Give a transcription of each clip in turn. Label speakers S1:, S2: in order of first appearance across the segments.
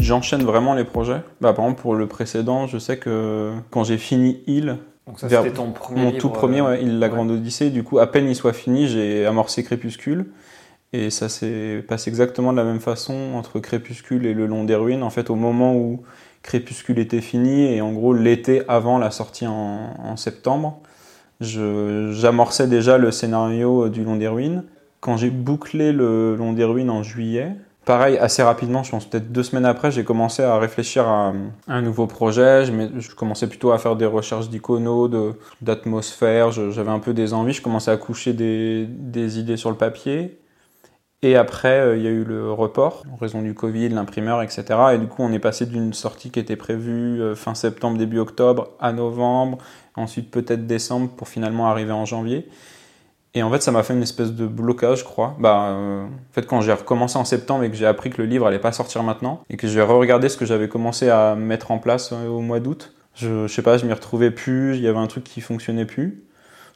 S1: j'enchaîne vraiment les projets. Bah, par exemple, pour le précédent, je sais que quand j'ai fini Il,
S2: Donc ça,
S1: Vers-
S2: c'était ton premier
S1: mon
S2: livre,
S1: tout premier,
S2: euh,
S1: ouais, Il, la
S2: ouais.
S1: Grande Odyssée, du coup, à peine il soit fini, j'ai amorcé Crépuscule. Et ça s'est passé exactement de la même façon entre Crépuscule et Le Long des Ruines. En fait, au moment où Crépuscule était fini, et en gros l'été avant la sortie en, en septembre, j'amorçais déjà le scénario du Long des Ruines. Quand j'ai bouclé le Long des Ruines en juillet, pareil, assez rapidement, je pense peut-être deux semaines après, j'ai commencé à réfléchir à, un nouveau projet. Je, je commençais plutôt à faire des recherches d'iconos, d'atmosphère. J'avais un peu des envies. Je commençais à coucher des, des idées sur le papier. Et après, euh, il y a eu le report, en raison du Covid, l'imprimeur, etc. Et du coup, on est passé d'une sortie qui était prévue euh, fin septembre, début octobre, à novembre, ensuite peut-être décembre, pour finalement arriver en janvier. Et en fait, ça m'a fait une espèce de blocage, je crois. Bah, euh, en fait, quand j'ai recommencé en septembre et que j'ai appris que le livre allait pas sortir maintenant, et que j'ai re-regardé ce que j'avais commencé à mettre en place euh, au mois d'août, je, je sais pas, je m'y retrouvais plus, il y avait un truc qui fonctionnait plus.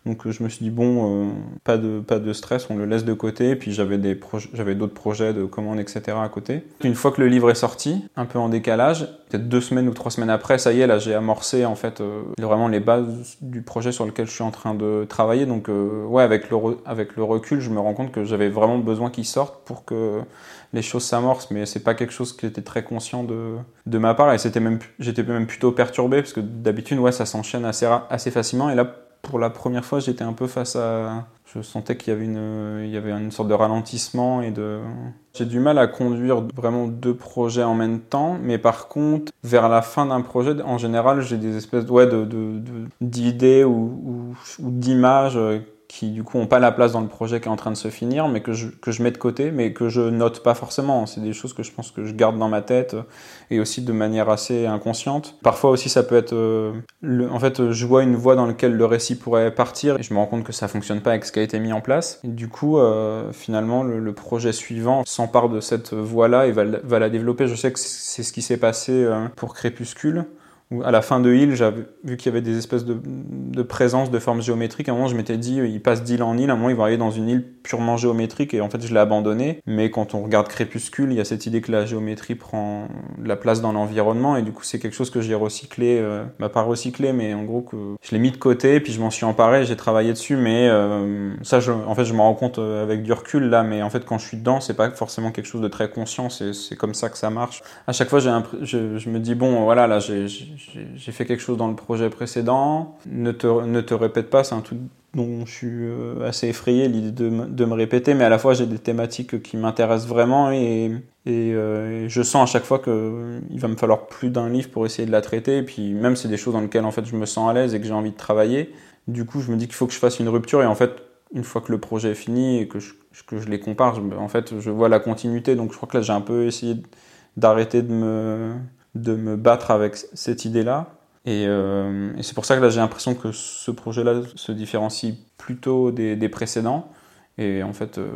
S1: Donc euh, je me suis dit bon, euh, pas de pas de stress, on le laisse de côté. Puis j'avais des j'avais d'autres projets de commandes etc à côté. Une fois que le livre est sorti, un peu en décalage, peut-être deux semaines ou trois semaines après, ça y est là, j'ai amorcé en fait euh, vraiment les bases du projet sur lequel je suis en train de travailler. Donc ouais, avec le avec le recul, je me rends compte que j'avais vraiment besoin qu'il sorte pour que les choses s'amorcent, mais c'est pas quelque chose qui était très conscient de, de ma part et c'était même j'étais même plutôt perturbé parce que d'habitude ouais ça s'enchaîne assez assez facilement et là pour la première fois j'étais un peu face à je sentais qu'il y avait une il y avait une sorte de ralentissement et de j'ai du mal à conduire vraiment deux projets en même temps mais par contre vers la fin d'un projet en général j'ai des espèces de d'idées ou, ou, ou d'images euh, qui du coup ont pas la place dans le projet qui est en train de se finir, mais que je, que je mets de côté, mais que je note pas forcément. C'est des choses que je pense que je garde dans ma tête euh, et aussi de manière assez inconsciente. Parfois aussi ça peut être, euh, le- en fait, je vois une voie dans laquelle le récit pourrait partir et je me rends compte que ça fonctionne pas avec ce qui a été mis en place. Et du coup, euh, finalement, le, le projet suivant s'empare de cette voie-là et va, va la développer. Je sais que c'est ce qui s'est passé euh, pour Crépuscule où à la fin de j'avais vu qu'il y avait des espèces de, de présence de formes géométriques. À un moment, je m'étais dit, ils passent d'île en île. À un moment, ils vont arriver dans une île purement géométrique. Et en fait, je l'ai abandonné. Mais quand on regarde Crépuscule, il y a cette idée que la géométrie prend la place dans l'environnement. Et du coup, c'est quelque chose que j'ai recyclé. Euh, bah, pas recyclé, mais en gros, que je l'ai mis de côté. Puis je m'en suis emparé. J'ai travaillé dessus. Mais euh, ça, je, en fait, je me rends compte euh, avec du recul là. Mais en fait, quand je suis dedans, c'est pas forcément quelque chose de très conscient. C'est comme ça que ça marche. À chaque fois, je me dis, bon, voilà, là, j'ai j'ai- fait quelque chose dans le projet précédent. Ne te, ne te répète pas, c'est un truc dont je suis euh, assez effrayé, l'idée de, me- de me répéter, mais à la fois, j'ai des thématiques qui m'intéressent vraiment et, et, euh, je sens à chaque fois qu'il va me falloir plus d'un livre pour essayer de la traiter. Et puis, même, c'est des choses dans lesquelles, en fait, je me sens à l'aise et que j'ai envie de travailler. Du coup, je me dis qu'il faut que je fasse une rupture et en fait, une fois que le projet est fini et que je, que je les compare, en fait, je vois la continuité. Donc, je crois que là, j'ai un peu essayé d'arrêter de me, de me battre avec cette idée-là. Et, euh, et c'est pour ça que là, j'ai l'impression que ce projet-là se différencie plutôt des, des précédents. Et en fait, euh,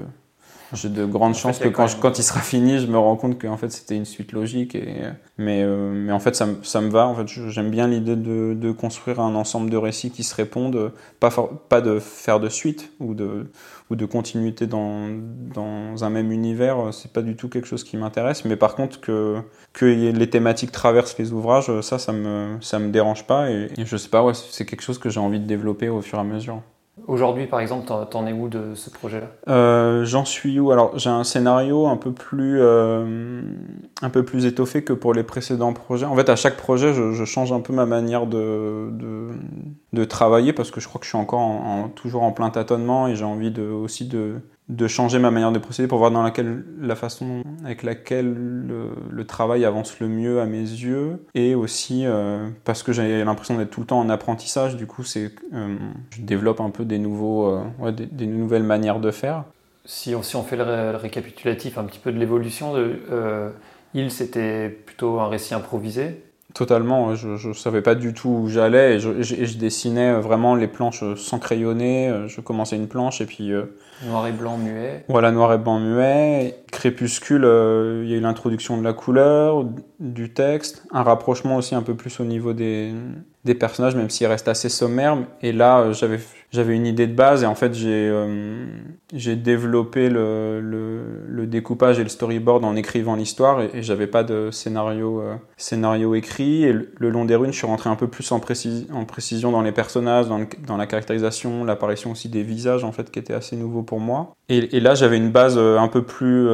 S1: j'ai de grandes chances que quand,
S2: quand
S1: je-
S2: même-
S1: quand il sera fini, je me rends compte qu'en fait, c'était une suite logique. Et, mais, euh, mais en fait, ça, me- ça me va. En fait, je- j'aime bien l'idée de, de construire un ensemble de récits qui se répondent, pas, for- pas de faire de suite ou de, ou de continuité dans, dans un même univers, c'est pas du tout quelque chose qui m'intéresse. Mais par contre, que, que les thématiques traversent les ouvrages, ça, ça me, ça me dérange pas. Et, et je sais pas, ouais, c'est quelque chose que j'ai envie de développer au fur et à mesure.
S2: Aujourd'hui, par exemple, t'en- es où de ce projet-là?
S1: Euh, J'en suis où? Alors, j'ai un scénario un peu plus euh, un peu plus étoffé que pour les précédents projets. En fait, à chaque projet, je, change un peu ma manière de, de, travailler parce que je crois que je suis encore en- en- toujours en plein tâtonnement et j'ai envie de, aussi de, de changer ma manière de procéder pour voir dans laquelle, la façon avec laquelle le, travail avance le mieux à mes yeux et aussi euh, parce que j'ai l'impression d'être tout le temps en apprentissage. Du coup, c'est euh, je développe un peu des nouveaux euh, des, nouvelles manières de faire.
S2: si on, on fait le, ré- le récapitulatif un petit peu de l'évolution, Il, c'était plutôt un récit improvisé.
S1: Totalement, je ne savais pas du tout où j'allais et je, et dessinais vraiment les planches sans crayonner. euh, Je commençais une planche et puis euh,
S2: Noir et blanc, muet.
S1: voilà, noir et blanc muet. Crépuscule, euh, il y a eu l'introduction de la couleur, du texte, un rapprochement aussi un peu plus au niveau des, des personnages, même s'ils restent assez sommaires. Et là, euh, j'avais j'avais une idée de base et en fait j'ai j'ai développé le, le, découpage et le storyboard en écrivant l'histoire et, j'avais pas de scénario scénario écrit et le, long des runes je suis rentré un peu plus en, en précision dans les personnages dans, dans la caractérisation l'apparition aussi des visages en fait qui était assez nouveau pour moi et, et là j'avais une base un peu plus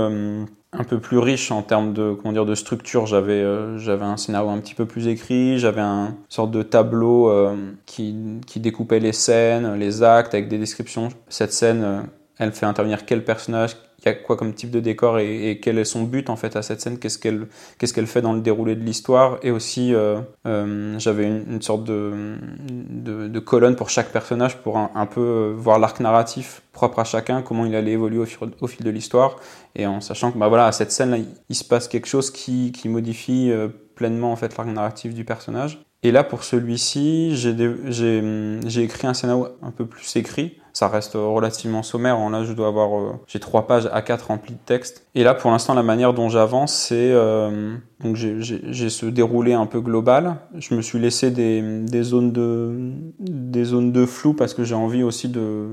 S1: un peu plus riche en termes de comment dire de structure. J'avais euh, j'avais un scénario un petit peu plus écrit, j'avais un sorte de tableau euh, qui, qui découpait les scènes, actes avec des descriptions. Cette scène, euh, elle fait intervenir quel personnage, il y a quoi comme type de décor et, quel est son but en fait à cette scène, qu'est-ce qu'elle qu'est-ce fait dans le déroulé de l'histoire? Et aussi euh, euh, j'avais une, sorte de, colonne pour chaque personnage pour un, peu voir l'arc narratif propre à chacun, comment il allait évoluer au, fil de l'histoire et en sachant que bah voilà à cette scène là il, se passe quelque chose qui, qui modifie pleinement en fait l'arc narratif du personnage. Et là pour celui-ci j'ai écrit un scénario un peu plus écrit ça reste relativement sommaire. Là, je dois avoir, euh, j'ai trois pages à 4 remplies de texte. Et là, pour l'instant, la manière dont j'avance, c'est euh, donc j'ai ce déroulé un peu global. Je me suis laissé des, zones de flou parce que j'ai envie aussi de,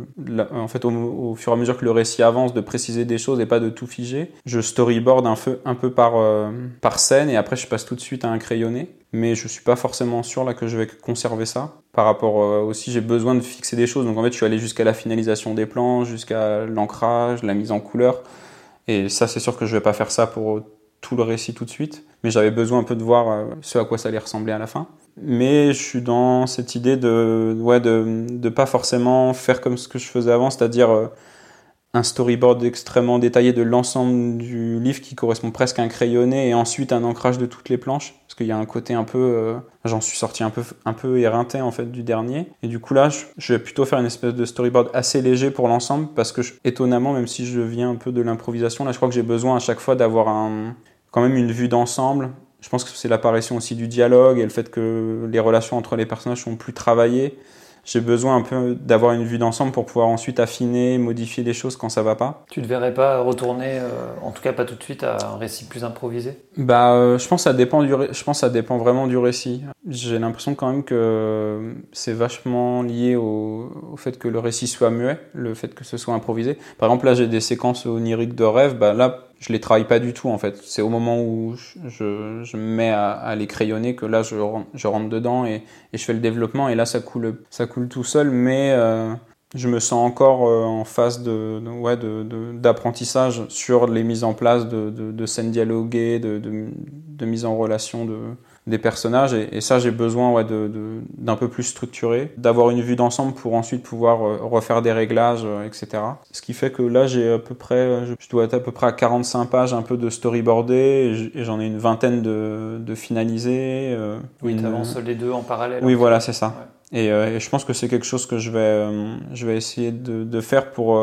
S1: en fait, au, fur et à mesure que le récit avance, de préciser des choses et pas de tout figer. Je storyboard un peu euh, par scène et après je passe tout de suite à un crayonné mais je suis pas forcément sûr là que je vais conserver ça. Par rapport euh, aussi, j'ai besoin de fixer des choses. Donc en fait, je suis allé jusqu'à la finalisation des plans, jusqu'à l'ancrage, la mise en couleur. Et ça, c'est sûr que je vais pas faire ça pour tout le récit tout de suite. Mais j'avais besoin un peu de voir euh, ce à quoi ça allait ressembler à la fin. Mais je suis dans cette idée de, ouais, de, de pas forcément faire comme ce que je faisais avant, c'est-à-dire euh, un storyboard extrêmement détaillé de l'ensemble du livre qui correspond presque à un crayonné et ensuite un ancrage de toutes les planches parce qu'il y a un côté un peu euh, j'en suis sorti un peu un peu éreinté en fait du dernier et du coup là je, vais plutôt faire une espèce de storyboard assez léger pour l'ensemble parce que étonnamment même si je viens un peu de l'improvisation là je crois que j'ai besoin à chaque fois d'avoir un quand même une vue d'ensemble je pense que c'est l'apparition aussi du dialogue et le fait que les relations entre les personnages sont plus travaillées j'ai besoin un peu d'avoir une vue d'ensemble pour pouvoir ensuite affiner, modifier des choses quand ça va pas.
S2: Tu ne verrais pas retourner, euh, en tout cas pas tout de suite, à un récit plus improvisé?
S1: Bah, euh, je pense que ça dépend du, je pense ça dépend vraiment du récit. J'ai l'impression quand même que c'est vachement lié au, au, fait que le récit soit muet, le fait que ce soit improvisé. Par exemple, là j'ai des séquences oniriques de rêve, bah là je les travaille pas du tout en fait. C'est au moment où je, me mets à, les crayonner que là je, je rentre dedans et, je fais le développement et là ça coule, ça coule tout seul, mais euh, je me sens encore euh, en phase de, d'apprentissage sur les mises en place de, scènes dialoguées, de, de, mise en relation de, des personnages et, ça j'ai besoin ouais, de, d'un peu plus structuré, d'avoir une vue d'ensemble pour ensuite pouvoir euh, refaire des réglages, euh, etc. Ce qui fait que là j'ai à peu près, euh, je dois être à peu près à 45 pages un peu de storyboardé et j'en ai une vingtaine de, de
S2: oui, tu avances les deux en parallèle.
S1: Oui, voilà, c'est ça. Et, et, je pense que c'est quelque chose que je vais, je vais essayer de, faire pour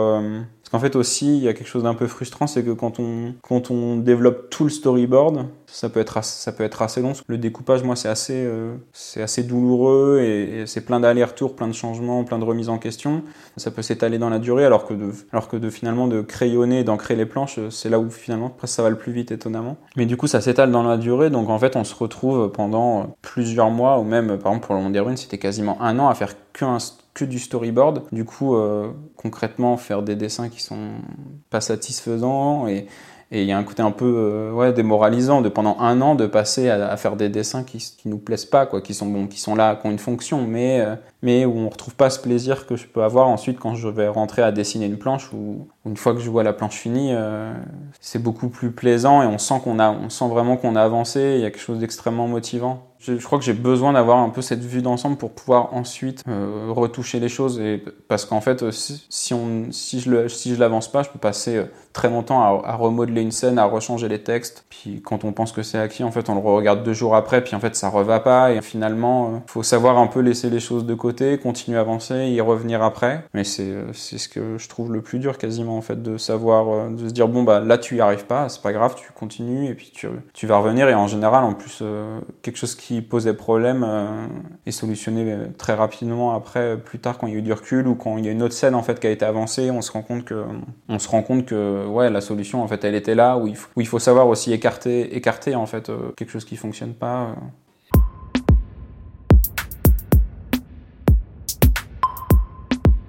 S1: parce qu'en fait aussi, il y a quelque chose d'un peu frustrant, c'est que quand on, quand on développe tout le storyboard, ça peut être assez, ça peut être assez long. Le découpage, moi, c'est assez, euh, c'est assez douloureux et, c'est plein d'allers-retours, plein de changements, plein de remises en question. Ça peut s'étaler dans la durée, alors que de, alors que de finalement de crayonner, d'ancrer les planches, c'est là où finalement presque ça va le plus vite, étonnamment. Mais du coup, ça s'étale dans la durée, donc en fait, on se retrouve pendant plusieurs mois, ou même, par exemple, pour le monde des ruines, c'était quasiment un an à faire que du storyboard. Du coup, euh, concrètement, faire des dessins qui sont pas satisfaisants et et il y a un côté un peu euh, démoralisant de pendant un an de passer à, faire des dessins qui, qui nous plaisent pas, quoi, qui sont bons, qui sont là, qui ont une fonction, mais euh, mais où on retrouve pas ce plaisir que je peux avoir ensuite quand je vais rentrer à dessiner une planche ou une fois que je vois la planche finie, euh, c'est beaucoup plus plaisant et on sent qu'on a, on sent vraiment qu'on a avancé. Il y a quelque chose d'extrêmement motivant. Je, crois que j'ai besoin d'avoir un peu cette vue d'ensemble pour pouvoir ensuite euh, retoucher les choses et parce qu'en fait, si, on, si je le, si je l'avance pas, je peux passer euh, très longtemps à, remodeler une scène, à rechanger les textes. Puis quand on pense que c'est acquis, en fait, on le regarde deux jours après, puis en fait, ça reva pas et finalement, faut savoir un peu laisser les choses de côté continuer à avancer, y revenir après. Mais c'est c'est ce que je trouve le plus dur quasiment en fait de savoir euh, de se dire bon bah là tu y arrives pas, c'est pas grave, tu continues et puis tu tu vas revenir et en général en plus euh, quelque chose qui posait problème euh, est solutionné très rapidement après plus tard quand il y a eu du recul ou quand il y a une autre scène en fait qui a été avancée, on se rend compte que on se rend compte que ouais la solution en fait elle était là où il faut, où il faut savoir aussi écarter écarter en fait quelque chose qui fonctionne pas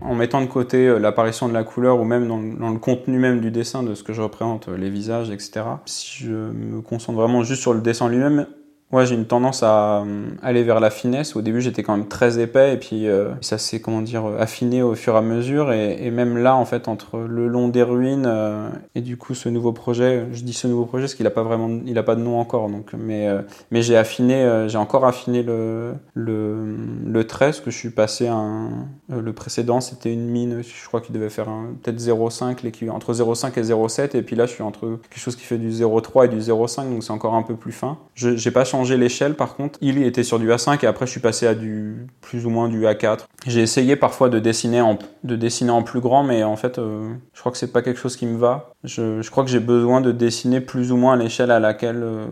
S1: en mettant de côté l'apparition de la couleur ou même dans, le contenu même du dessin de ce que je représente, les visages, etc. Si je me concentre vraiment juste sur le dessin lui-même, Ouais, j'ai une tendance à euh, aller vers la finesse. Au début, j'étais quand même très épais et puis euh, ça s'est comment dire affiné au fur et à mesure. Et, même là, en fait, entre le long des ruines euh, et du coup ce nouveau projet, je dis ce nouveau projet parce qu'il a pas vraiment, il a pas de nom encore. Donc, mais mais j'ai affiné, j'ai encore affiné le le le trait parce que je suis passé à un, le précédent, c'était une mine, je crois qu'il devait faire peut-être 0,5, entre 0,5 et 0,7. Et puis là, je suis entre quelque chose qui fait du 0,3 et du 0,5, donc c'est encore un peu plus fin. Je j'ai pas changé l'échelle par contre. Il était sur du A5 et après je suis passé à du plus ou moins du A4. J'ai essayé parfois de dessiner en, de dessiner en plus grand, mais en fait, euh, je crois que c'est pas quelque chose qui me va. Je, je crois que j'ai besoin de dessiner plus ou moins l'échelle à laquelle, euh,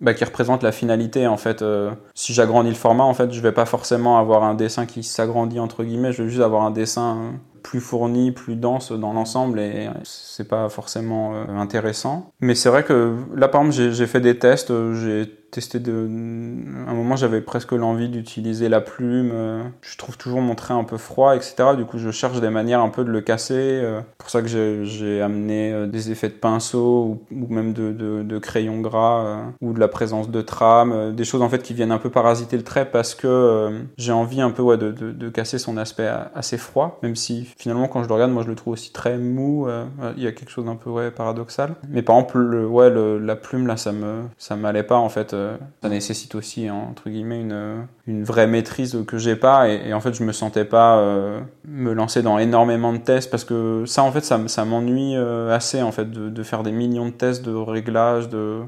S1: bah, qui représente la finalité. En fait, euh, si j'agrandis le format, en fait, je vais pas forcément avoir un dessin qui s'agrandit entre guillemets. Je vais juste avoir un dessin plus fourni, plus dense dans l'ensemble et c'est pas forcément intéressant. Mais c'est vrai que là, par exemple, j'ai fait des tests, j'ai testé de. Un moment, j'avais presque l'envie d'utiliser la plume. Euh, je trouve toujours mon trait un peu froid, etc. Du coup, je cherche des manières un peu de le casser. Euh, pour ça que j'ai amené euh, des effets de pinceau ou, même de, crayon gras ou de la présence de trame, des choses en fait qui viennent un peu parasiter le trait parce que j'ai envie un peu ouais, de, de, casser son aspect assez froid, même si finalement quand je le regarde, moi je le trouve aussi très mou. Il y a quelque chose d'un peu paradoxal. Mais par exemple, le, ouais, la plume là, ça me ça m'allait pas en fait ça nécessite aussi hein, entre guillemets une, vraie maîtrise que j'ai pas. Et, en fait je me sentais pas euh, me lancer dans énormément de tests parce que ça en fait ça, m'ennuie euh, assez en fait de, de, faire des millions de tests de réglages de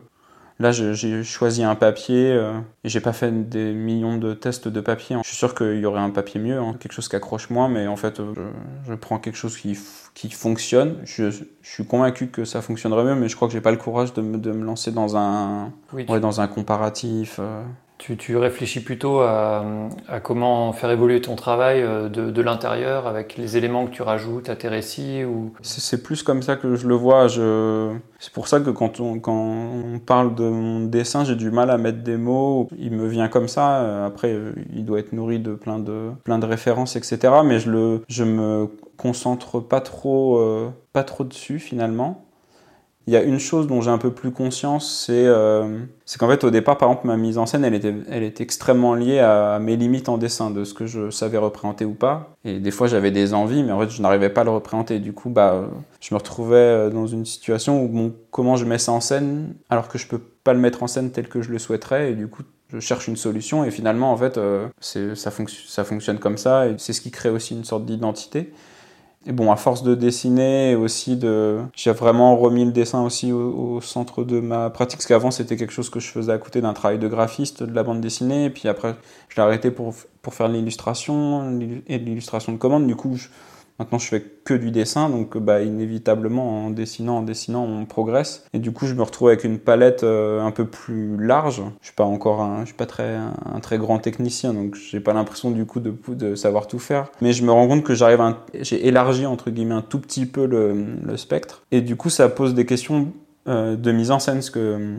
S1: Là, j'ai choisi un papier euh, et j'ai pas fait des millions de tests de papier. Je suis sûr qu'il y aurait un papier mieux, hein, quelque chose qui accroche moins, mais en fait, euh, je, prends quelque chose qui, qui fonctionne. Je, je, suis convaincu que ça fonctionnerait mieux, mais je crois que j'ai pas le courage de me, de me lancer dans un, ouais, dans un comparatif. Euh.
S2: Tu, réfléchis plutôt à, comment faire évoluer ton travail euh, de, l'intérieur avec les éléments que tu rajoutes à tes récits ou...
S1: C'est plus comme ça que je le vois. C'est pour ça que quand on, parle de mon dessin, j'ai du mal à mettre des mots. Il me vient comme ça. Après, il doit être nourri de plein de, plein de références, etc. Mais je, le, je me concentre pas trop, euh, pas trop dessus finalement. Il y a une chose dont j'ai un peu plus conscience, c'est euh, qu'en fait au départ, par exemple, ma mise en scène, elle était, elle était extrêmement liée à mes limites en dessin, de ce que je savais représenter ou pas. Et des fois, j'avais des envies, mais en fait, je n'arrivais pas à le représenter. Du coup, bah, je me retrouvais euh, dans une situation où comment je mets ça en scène, alors que je peux pas le mettre en scène tel que je le souhaiterais, et du coup, je cherche une solution. Et finalement, en fait, euh, ça, ça fonctionne comme ça, et c'est ce qui crée aussi une sorte d'identité. Et bon, à force de dessiner aussi de, j'ai vraiment remis le dessin aussi au, centre de ma pratique, parce qu'avant c'était quelque chose que je faisais à côté d'un travail de graphiste, de la bande dessinée, et puis après je l'ai arrêté pour, pour faire l'illustration et l'illustration de commande. Du coup, je, Maintenant, je fais que du dessin, donc bah, inévitablement, en dessinant, en dessinant, on progresse. Et du coup, je me retrouve avec une palette euh, un peu plus large. Je suis pas encore, un, je suis pas très un, très grand technicien, donc j'ai pas l'impression du coup de, savoir tout faire. Mais je me rends compte que j'arrive, j'ai élargi entre guillemets un tout petit peu le, spectre. Et du coup, ça pose des questions euh, de mise en scène, parce que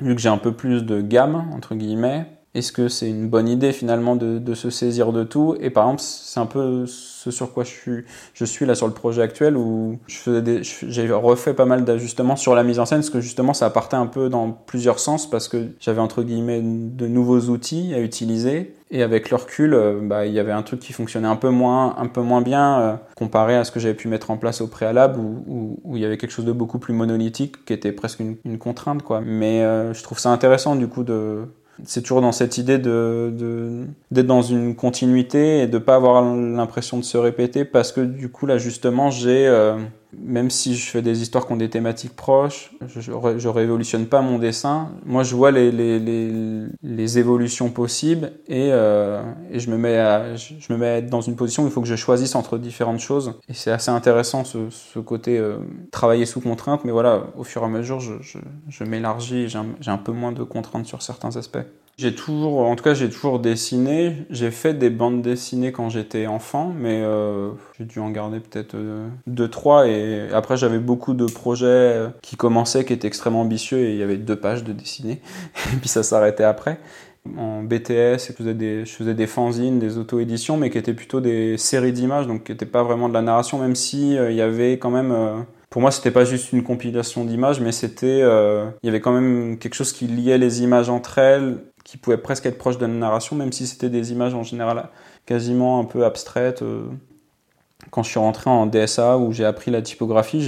S1: vu que j'ai un peu plus de gamme entre guillemets, est-ce que c'est une bonne idée finalement de, se saisir de tout Et par exemple, c'est un peu ce sur quoi je suis, là sur le projet actuel où j'ai refait pas mal d'ajustements sur la mise en scène parce que justement ça partait un peu dans plusieurs sens parce que j'avais entre guillemets de nouveaux outils à utiliser et avec le recul, euh, bah, il y avait un truc qui fonctionnait un peu moins, un peu moins bien euh, comparé à ce que j'avais pu mettre en place au préalable où, il y avait quelque chose de beaucoup plus monolithique qui était presque une, contrainte. Mais euh, je trouve ça intéressant du coup de c'est toujours dans cette idée de, d'être dans une continuité et de pas avoir l'impression de se répéter parce que du coup là justement j'ai euh, même si je fais des histoires qui ont des thématiques proches, je, je, révolutionne pas mon dessin. Moi, je vois les, les, les, évolutions possibles et, euh, et, je me mets à, je me mets à être dans une position où il faut que je choisisse entre différentes choses. Et c'est assez intéressant ce, côté euh, travailler sous contrainte. Mais voilà, au fur et à mesure, je m'élargis. J'ai un, un peu moins de contraintes sur certains aspects. J'ai toujours, en tout cas, j'ai toujours dessiné. J'ai fait des bandes dessinées quand j'étais enfant, mais euh, j'ai dû en garder peut-être euh, deux, trois. Et après, j'avais beaucoup de projets euh, qui commençaient, qui étaient extrêmement ambitieux, et il y avait deux pages de dessiner. et puis ça s'arrêtait après. en BTS je faisais des, je faisais des fanzines, des auto-éditions, mais qui étaient plutôt des séries d'images, donc qui n'étaient pas vraiment de la narration, même si il y avait quand même pour moi, c'était pas juste une compilation d'images, mais c'était, euh, il y avait quand même quelque chose qui liait les images entre elles, qui pouvait presque être proche de la narration, même si c'était des images en général quasiment un peu abstraites. Euh, quand je suis rentré en DSA où j'ai appris la typographie,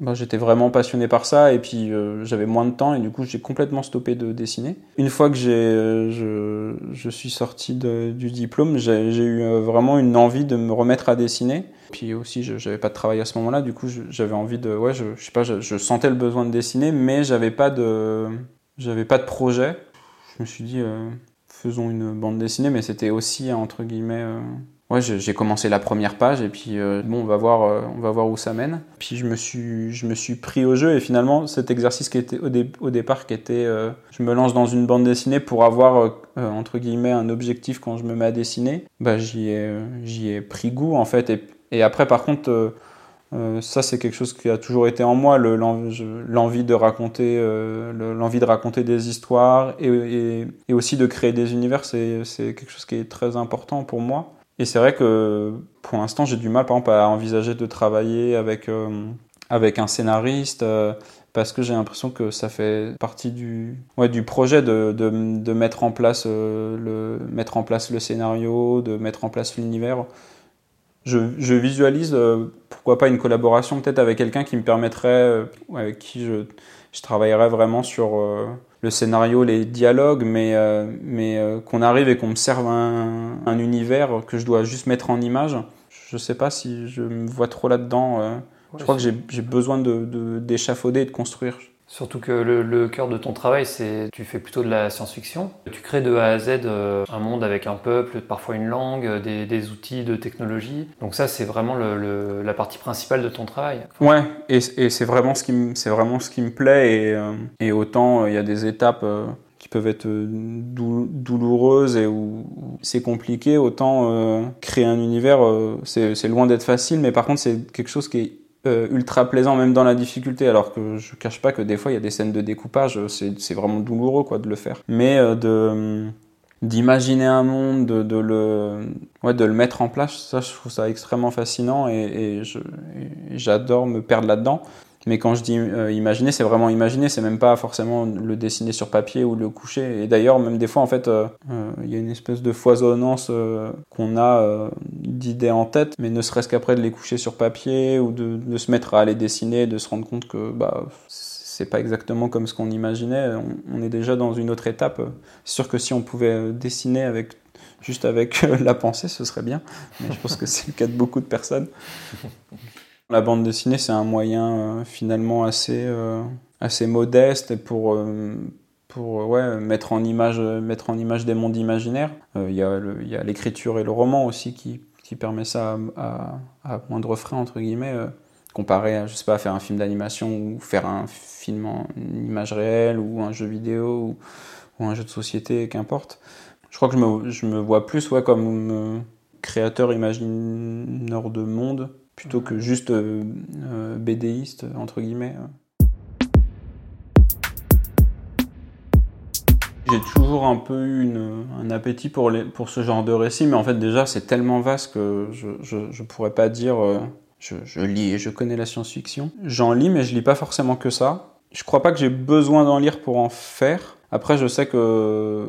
S1: ben, j'étais vraiment passionné par ça et puis euh, j'avais moins de temps et du coup j'ai complètement stoppé de dessiner. Une fois que euh, je, suis sorti du diplôme, j'ai, eu vraiment une envie de me remettre à dessiner. Puis aussi, je n'avais pas de travail à ce moment-là, du coup j'avais envie de, ouais, je, je sais pas, je, je, sentais le besoin de dessiner, mais j'avais pas de, j'avais pas de projet. Je me suis dit, faisons une bande dessinée, mais c'était aussi entre guillemets ouais, j'ai commencé la première page et puis euh, bon, on va voir, euh, va voir où ça mène. Puis je me suis, je me suis pris au jeu et finalement cet exercice qui était au, départ qui était, euh, je me lance dans une bande dessinée pour avoir entre guillemets un objectif quand je me mets à dessiner. Bah j'y ai, j'y ai pris goût en fait et après par contre. Ça, c'est quelque chose qui a toujours été en moi, l'envie de raconter, l'envie de raconter des histoires et, aussi de créer des univers. C'est quelque chose qui est très important pour moi. Et c'est vrai que pour l'instant, j'ai du mal, par exemple, à envisager de travailler avec, euh, avec un scénariste. Euh, parce que j'ai l'impression que ça fait partie du, du projet de, de, de mettre, en place, euh, le, mettre en place le scénario, de mettre en place l'univers. Je, je, visualise, pourquoi pas, une collaboration peut-être avec quelqu'un qui me permettrait, avec qui je, je travaillerais vraiment sur le scénario, les dialogues, mais, euh, mais euh, qu'on arrive et qu'on me serve un, un, univers que je dois juste mettre en image. Je sais pas si je me vois trop là-dedans. Euh. je crois que j'ai besoin d'échafauder de, de, et de construire.
S2: Surtout que le, cœur de ton travail, c'est tu fais plutôt de la science-fiction. Tu crées de A à Z euh, un monde avec un peuple, parfois une langue, des, outils de technologie. Donc ça, c'est vraiment la partie principale de ton travail.
S1: Ouais, et, c'est vraiment ce qui me, c'est vraiment ce qui me plaît. Et, euh, autant euh, il y a des étapes qui peuvent être douloureuses et où c'est compliqué, autant créer un univers, c'est loin d'être facile. Mais par contre, c'est quelque chose qui est euh, ultra plaisant même dans la difficulté alors que je cache pas que des fois il y a des scènes de découpage c'est vraiment douloureux quoi de le faire. Mais euh, de d'imaginer un monde de, de, le ouais de le mettre en place ça je trouve ça extrêmement fascinant et, et j'adore me perdre là dedans mais quand je dis euh, imaginer, c'est vraiment imaginer, c'est même pas forcément le dessiner sur papier ou le coucher. Et d'ailleurs, même des fois, en fait, euh, euh, il y a une espèce de foisonnance qu'on a d'idées en tête, mais ne serait-ce qu'après de les coucher sur papier ou de, se mettre à les dessiner, de se rendre compte que bah, c'est pas exactement comme ce qu'on imaginait. On, on, est déjà dans une autre étape. C'est sûr que si on pouvait dessiner avec juste avec la pensée, ce serait bien. Mais je pense que c'est le cas de beaucoup de personnes. La bande dessinée, c'est un moyen euh, finalement assez, euh, assez modeste pour, euh, pour ouais, mettre, en image, mettre en image des mondes imaginaires. Il y a l'écriture et le roman aussi qui, qui permet ça à, à, moindre frais, entre guillemets, comparé à, je sais pas, faire un film d'animation ou faire un film en image réelle ou un jeu vidéo ou, un jeu de société, qu'importe. Je crois que je me, je me vois plus ouais, comme créateur imagineur de monde plutôt que juste euh, euh, BDiste, entre guillemets. J'ai toujours un peu eu une, un appétit pour, les, pour ce genre de récit, mais en fait déjà c'est tellement vaste que je, je, je pourrais pas dire euh, je, je, lis et je connais la science-fiction. J'en lis, mais je lis pas forcément que ça. Je crois pas que j'ai besoin d'en lire pour en faire. Après, je sais que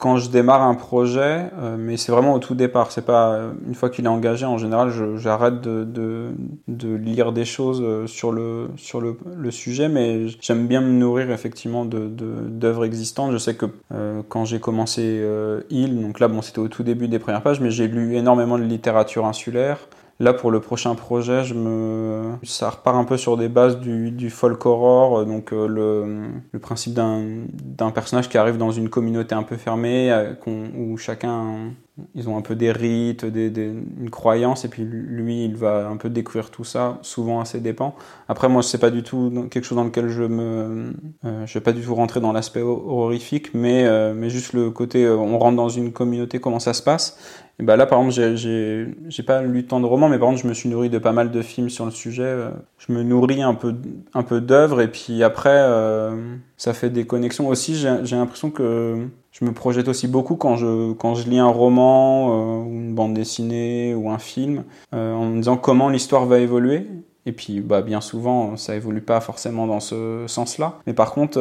S1: quand je démarre un projet, euh, mais c'est vraiment au tout départ. C'est pas une fois qu'il est engagé. En général, j'arrête de, de, de, lire des choses euh, sur le sur le, le sujet, mais j'aime bien me nourrir effectivement de d'œuvres existantes. Je sais que euh, quand j'ai commencé euh, Il, donc là bon, c'était au tout début des premières pages, mais j'ai lu énormément de littérature insulaire. Là, pour le prochain projet, je me... ça repart un peu sur des bases du, du folk horror, donc euh, le, principe d'un personnage qui arrive dans une communauté un peu fermée, euh, où chacun ils ont un peu des rites, des, des, une croyance, et puis lui, il va un peu découvrir tout ça, souvent à ses dépens. Après, moi, c'est pas du tout quelque chose dans lequel je me, euh, je vais pas du tout rentrer dans l'aspect horrifique, mais, euh, mais juste le côté, euh, on rentre dans une communauté, comment ça se passe, Bah là, par exemple, j'ai pas lu tant de romans, mais par contre, je me suis nourri de pas mal de films sur le sujet. Je me nourris un peu, un peu d'œuvres, et puis après, euh, ça fait des connexions. Aussi, j'ai l'impression que je me projette aussi beaucoup quand je, quand je lis un roman, euh, une bande dessinée, ou un film, euh, en me disant comment l'histoire va évoluer. Et puis, bah, bien souvent, ça évolue pas forcément dans ce sens-là. Mais par contre,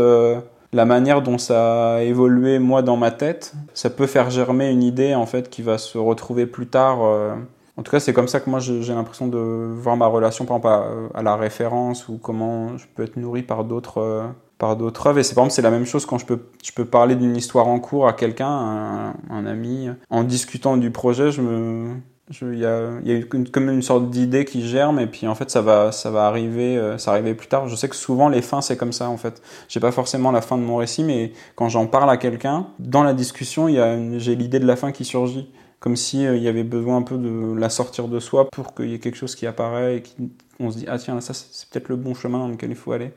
S1: la manière dont ça a évolué moi dans ma tête, ça peut faire germer une idée en fait qui va se retrouver plus tard. Euh. En tout cas, c'est comme ça que moi j'ai l'impression de voir ma relation par exemple à, la référence ou comment je peux être nourri par d'autres euh, par d'autres œuvres. Et c'est par exemple c'est la même chose quand je peux je peux parler d'une histoire en cours à quelqu'un, un, un, ami, en discutant du projet, je me il y a, y a une, comme une sorte d'idée qui germe et puis en fait ça va, ça va arriver, euh, ça arriver plus tard. Je sais que souvent les fins c'est comme ça en fait. J'ai pas forcément la fin de mon récit, mais quand j'en parle à quelqu'un, dans la discussion, j'ai l'idée de la fin qui surgit, comme si euh, il y avait besoin un peu de la sortir de soi pour qu'il y ait quelque chose qui apparaît et qu'on se dit ah tiens ça c'est peut-être le bon chemin dans lequel il faut aller.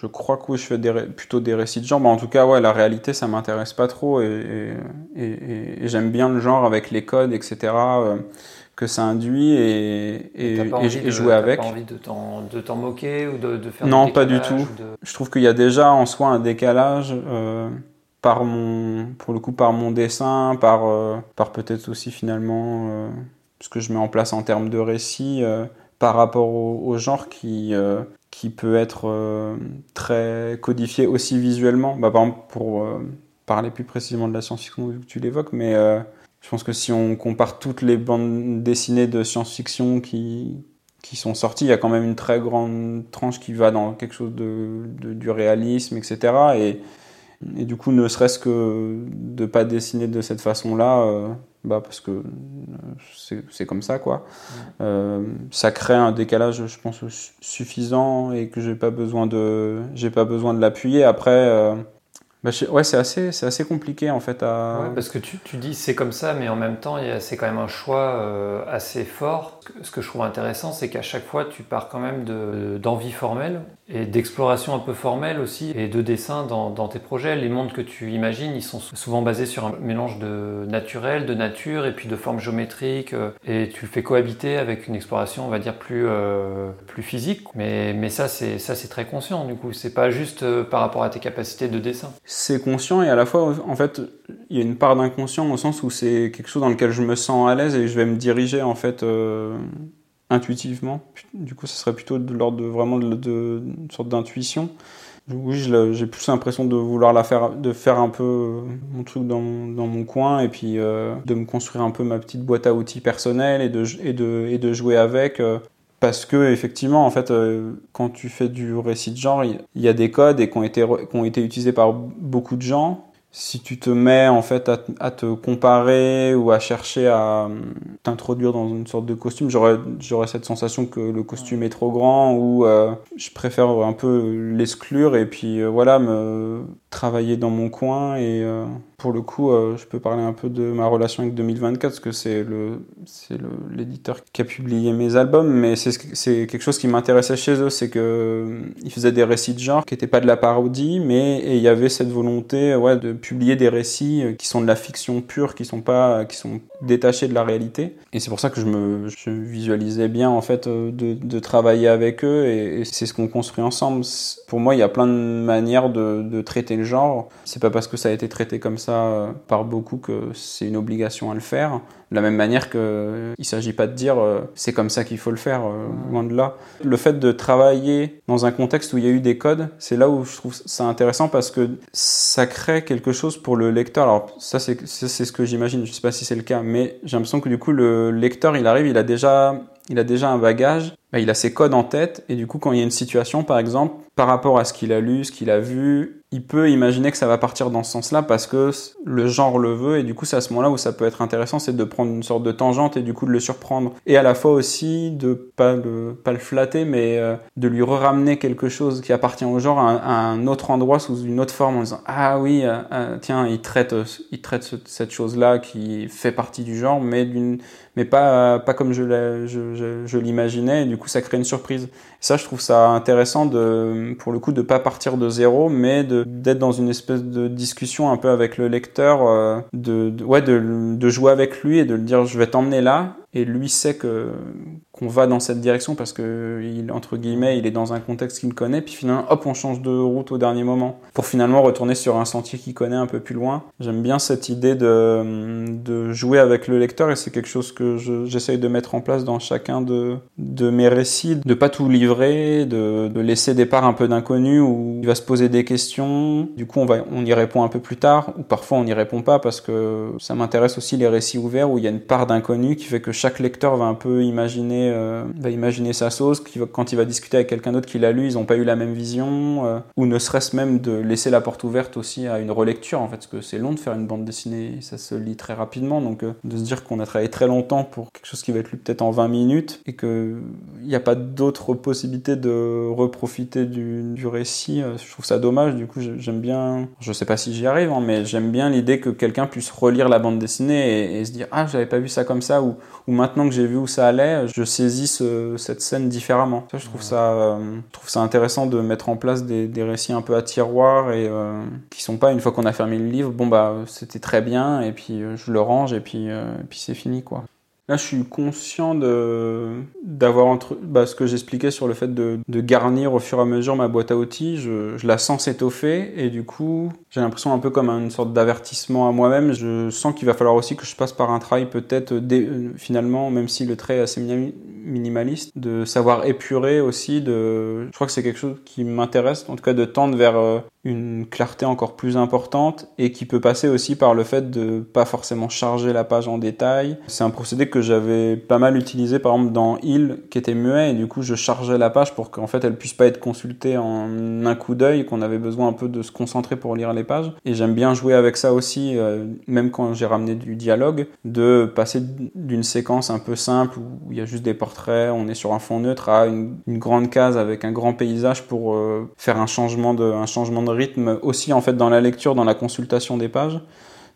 S1: Je crois que oui, je fais plutôt des récits de genre. Mais en tout cas, ouais, la réalité, ça m'intéresse pas trop. Et, et, j'aime bien le genre avec les codes, etc., euh, que ça induit et, jouer avec.
S2: Pas envie de t'en moquer ou de, de faire
S1: Non, pas du tout. Je trouve qu'il y a déjà en soi un décalage. Euh, par mon, pour le coup, par mon dessin, par, euh, par peut-être aussi finalement ce que je mets en place en termes de récit, par rapport au, au genre qui, qui peut être euh, très codifié aussi visuellement. Bah, par exemple, pour euh, parler plus précisément de la science-fiction, que tu l'évoques, mais euh, je pense que si on compare toutes les bandes dessinées de science-fiction qui, qui sont sorties, il y a quand même une très grande tranche qui va dans quelque chose de, du réalisme, etc. Et, et du coup, ne serait-ce que de pas dessiner de cette façon-là, bah parce que euh, c'est comme ça quoi. Euh, ça crée un décalage, je pense suffisant et que j'ai pas besoin de j'ai pas besoin de l'appuyer. Après, bah, ouais, c'est assez, c'est assez compliqué en fait à.
S2: parce que tu, tu dis c'est comme ça, mais en même temps, c'est quand même un choix euh, assez fort. Ce que je trouve intéressant, c'est qu'à chaque fois, tu pars quand même d'envie formelle et d'exploration un peu formelle aussi et de dessin dans, dans, tes projets. Les mondes que tu imagines, ils sont souvent basés sur un mélange de naturel, de nature et puis de formes géométriques. Euh, et tu le fais cohabiter avec une exploration, on va dire plus euh, plus physique. Mais mais ça, c'est ça, c'est très conscient. Du coup, c'est pas juste par rapport à tes capacités de dessin
S1: c'est conscient et à la fois, en fait, il y a une part d'inconscient au sens où c'est quelque chose dans lequel je me sens à l'aise et je vais me diriger en fait euh, intuitivement. Du coup, ce serait plutôt de l'ordre de vraiment de, sorte d'intuition. Oui, j'ai plus l'impression de vouloir la faire, de faire un peu mon truc dans, dans mon coin et puis euh, de me construire un peu ma petite boîte à outils personnelle et de, et de, et de jouer avec. Parce que effectivement, en fait, euh, quand tu fais du récit de genre, il y, a des codes et qui ont été, qui ont été utilisés par beaucoup de gens si tu te mets en fait à, te comparer ou à chercher à hum, t'introduire dans une sorte de costume, j'aurais cette sensation que le costume est trop grand ou euh, je préfère un peu l'exclure et puis euh, voilà me travailler dans mon coin et euh, pour le coup je peux parler un peu de ma relation avec 2024 parce que c'est le c'est l'éditeur qui a publié mes albums mais c'est c'est quelque chose qui m'intéressait chez eux c'est que ils faisaient des récits de genre qui n'étaient pas de la parodie mais il y avait cette volonté ouais de publier des récits euh, qui sont de la fiction pure, qui sont pas, qui sont détachés de la réalité. Et c'est pour ça que je me je visualisais bien en fait euh, de, de travailler avec eux et, c'est ce qu'on construit ensemble. Pour moi, il y a plein de manières de, de traiter le genre. C'est pas parce que ça a été traité comme ça euh, par beaucoup que c'est une obligation à le faire. De la même manière qu'il ne s'agit pas de dire c'est comme ça qu'il faut le faire, loin de là. Le fait de travailler dans un contexte où il y a eu des codes, c'est là où je trouve ça intéressant parce que ça crée quelque chose pour le lecteur. Alors ça c'est ce que j'imagine, je sais pas si c'est le cas, mais j'ai l'impression que du coup le lecteur il arrive, il a déjà il a déjà un bagage, bah, il a ses codes en tête et du coup quand il y a une situation par exemple par rapport à ce qu'il a lu, ce qu'il a vu, il peut imaginer que ça va partir dans ce sens-là parce que le genre le veut et du coup c'est à ce moment-là où ça peut être intéressant, c'est de prendre une sorte de tangente et du coup de le surprendre et à la fois aussi de pas le pas le flatter mais euh, de lui ramener quelque chose qui appartient au genre à un, autre endroit sous une autre forme en disant ah oui euh, euh, tiens il traite il traite cette chose-là qui fait partie du genre mais d'une mais pas pas comme je je, je, l'imaginais et du coup ça crée une surprise. ça je trouve ça intéressant de pour le coup de pas partir de zéro mais de d'être dans une espèce de discussion un peu avec le lecteur, euh, de, ouais, de, de jouer avec lui et de le dire je vais t'emmener là. Et lui sait que qu'on va dans cette direction parce que il entre guillemets il est dans un contexte qu'il connaît puis finalement hop on change de route au dernier moment. Pour finalement retourner sur un sentier qu'il connaît un peu plus loin. J'aime bien cette idée de, de jouer avec le lecteur et c'est quelque chose que j'essaye de mettre en place dans chacun de, de mes récits de pas tout livrer de, de laisser des parts un peu d'inconnu où il va se poser des questions. Du coup on va on y répond un peu plus tard ou parfois on n'y répond pas parce que ça m'intéresse aussi les récits ouverts où il y a une part d'inconnu qui fait que chaque lecteur va un peu imaginer euh, va imaginer sa sauce, quand il va discuter avec quelqu'un d'autre qui l'a lu, ils n'ont pas eu la même vision, euh, ou ne serait-ce même de laisser la porte ouverte aussi à une relecture, en fait, parce que c'est long de faire une bande dessinée, ça se lit très rapidement, donc euh, de se dire qu'on a travaillé très longtemps pour quelque chose qui va être lu peut-être en 20 minutes, et qu'il n'y a pas d'autre possibilité de reprofiter du, récit, je trouve ça dommage, du coup j'aime bien, je sais pas si j'y arrive, hein, mais j'aime bien l'idée que quelqu'un puisse relire la bande dessinée et, se dire ah j'avais pas vu ça comme ça, ou, maintenant que j'ai vu où ça allait, je saisis cette scène différemment. Ça, je trouve ça, euh, trouve ça intéressant de mettre en place des, récits un peu à tiroir et euh, qui sont pas une fois qu'on a fermé le livre, bon bah c'était très bien et puis euh, je le range et puis, puis c'est fini quoi. Là, je suis conscient de d'avoir entre bah, ce que j'expliquais sur le fait de, garnir au fur et à mesure ma boîte à outils. Je, la sens s'étoffer et du coup, j'ai l'impression un peu comme une sorte d'avertissement à moi-même. Je sens qu'il va falloir aussi que je passe par un travail peut-être finalement, même si le trait est assez minimaliste, de savoir épurer aussi. De, je crois que c'est quelque chose qui m'intéresse, en tout cas de tendre vers euh, une clarté encore plus importante et qui peut passer aussi par le fait de pas forcément charger la page en détail. C'est un procédé que j'avais pas mal utilisé par exemple dans Il qui était muet et du coup je chargeais la page pour qu'en fait elle puisse pas être consultée en un coup d'œil, qu'on avait besoin un peu de se concentrer pour lire les pages. Et j'aime bien jouer avec ça aussi, euh, même quand j'ai ramené du dialogue, de passer d'une séquence un peu simple où il y a juste des portraits, on est sur un fond neutre à une, grande case avec un grand paysage pour euh, faire un changement de, un changement de rythme aussi en fait dans la lecture, dans la consultation des pages.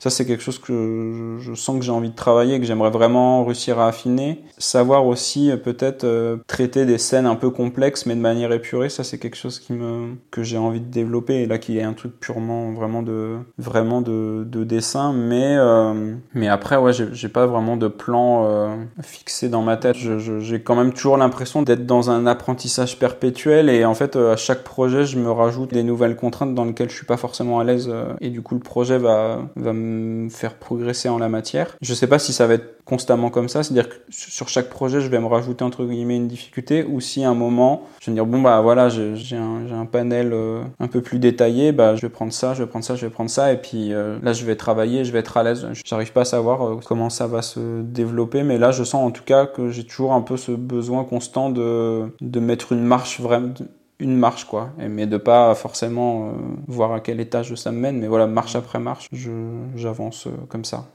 S1: Ça, c'est quelque chose que je, sens que j'ai envie de travailler, que j'aimerais vraiment réussir à affiner. Savoir aussi euh, peut-être euh, traiter des scènes un peu complexes, mais de manière épurée, ça c'est quelque chose qui me que j'ai envie de développer. Et là, qui est un truc purement vraiment de vraiment de, de dessin, mais euh, mais après, ouais, j'ai pas vraiment de plan fixé dans ma tête. J'ai quand même toujours l'impression d'être dans un apprentissage perpétuel et en fait, à chaque projet, je me rajoute des nouvelles contraintes dans lesquelles je suis pas forcément à l'aise et du coup, le projet va va me faire progresser en la matière. Je sais pas si ça va être constamment comme ça, c'est-à-dire que sur chaque projet, je vais me rajouter entre guillemets une difficulté, ou si à un moment, je vais me dire bon bah voilà, j'ai un, panel euh, un peu plus détaillé, bah je vais prendre ça, je vais prendre ça, je vais prendre ça, et puis euh, là je vais travailler, je vais être à l'aise. J'arrive pas à savoir euh, comment ça va se développer, mais là je sens en tout cas que j'ai toujours un peu ce besoin constant de, de mettre une marche vraiment une marche quoi. Mais de pas forcément voir à quel étage ça me mène mais voilà marche après marche j'avance comme ça